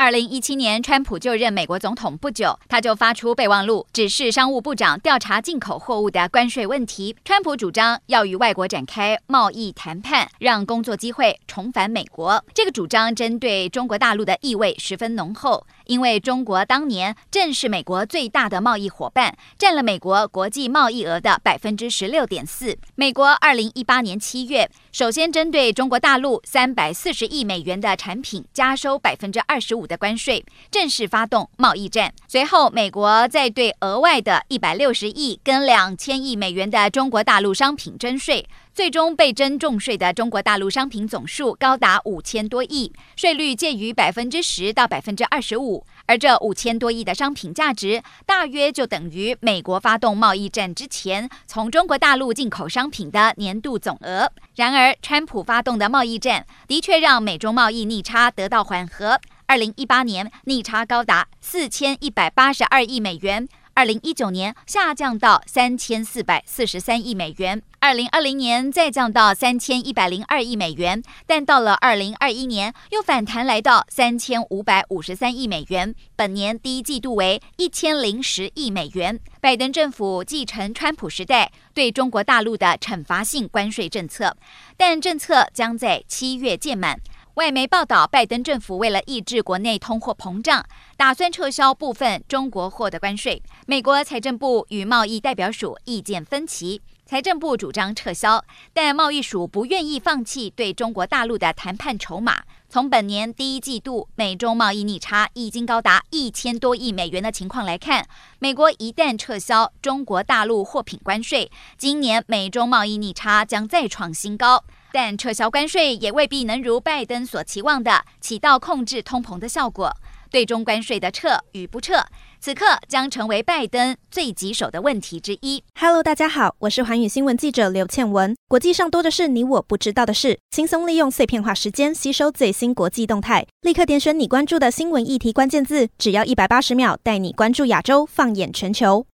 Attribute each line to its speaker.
Speaker 1: 二零一七年，川普就任美国总统不久，他就发出备忘录，指示商务部长调查进口货物的关税问题。川普主张要与外国展开贸易谈判，让工作机会重返美国。这个主张针对中国大陆的意味十分浓厚，因为中国当年正是美国最大的贸易伙伴，占了美国国际贸易额的百分之十六点四。美国二零一八年七月，首先针对中国大陆三百四十亿美元的产品加收百分之二十五。的关税正式发动贸易战，随后美国再对额外的一百六十亿跟两千亿美元的中国大陆商品征税，最终被征重税的中国大陆商品总数高达五千多亿，税率介于百分之十到百分之二十五，而这五千多亿的商品价值大约就等于美国发动贸易战之前从中国大陆进口商品的年度总额。然而，川普发动的贸易战的确让美中贸易逆差得到缓和。二零一八年逆差高达四千一百八十二亿美元，二零一九年下降到三千四百四十三亿美元，二零二零年再降到三千一百零二亿美元，但到了二零二一年又反弹来到三千五百五十三亿美元，本年第一季度为一千零十亿美元。拜登政府继承川普时代对中国大陆的惩罚性关税政策，但政策将在七月届满。外媒报道，拜登政府为了抑制国内通货膨胀，打算撤销部分中国货的关税。美国财政部与贸易代表署意见分歧，财政部主张撤销，但贸易署不愿意放弃对中国大陆的谈判筹码。从本年第一季度美中贸易逆差已经高达一千多亿美元的情况来看，美国一旦撤销中国大陆货品关税，今年美中贸易逆差将再创新高。但撤销关税也未必能如拜登所期望的起到控制通膨的效果。对中关税的撤与不撤，此刻将成为拜登最棘手的问题之一。
Speaker 2: Hello，大家好，我是寰宇新闻记者刘倩文。国际上多的是你我不知道的事，轻松利用碎片化时间吸收最新国际动态，立刻点选你关注的新闻议题关键字，只要一百八十秒，带你关注亚洲，放眼全球。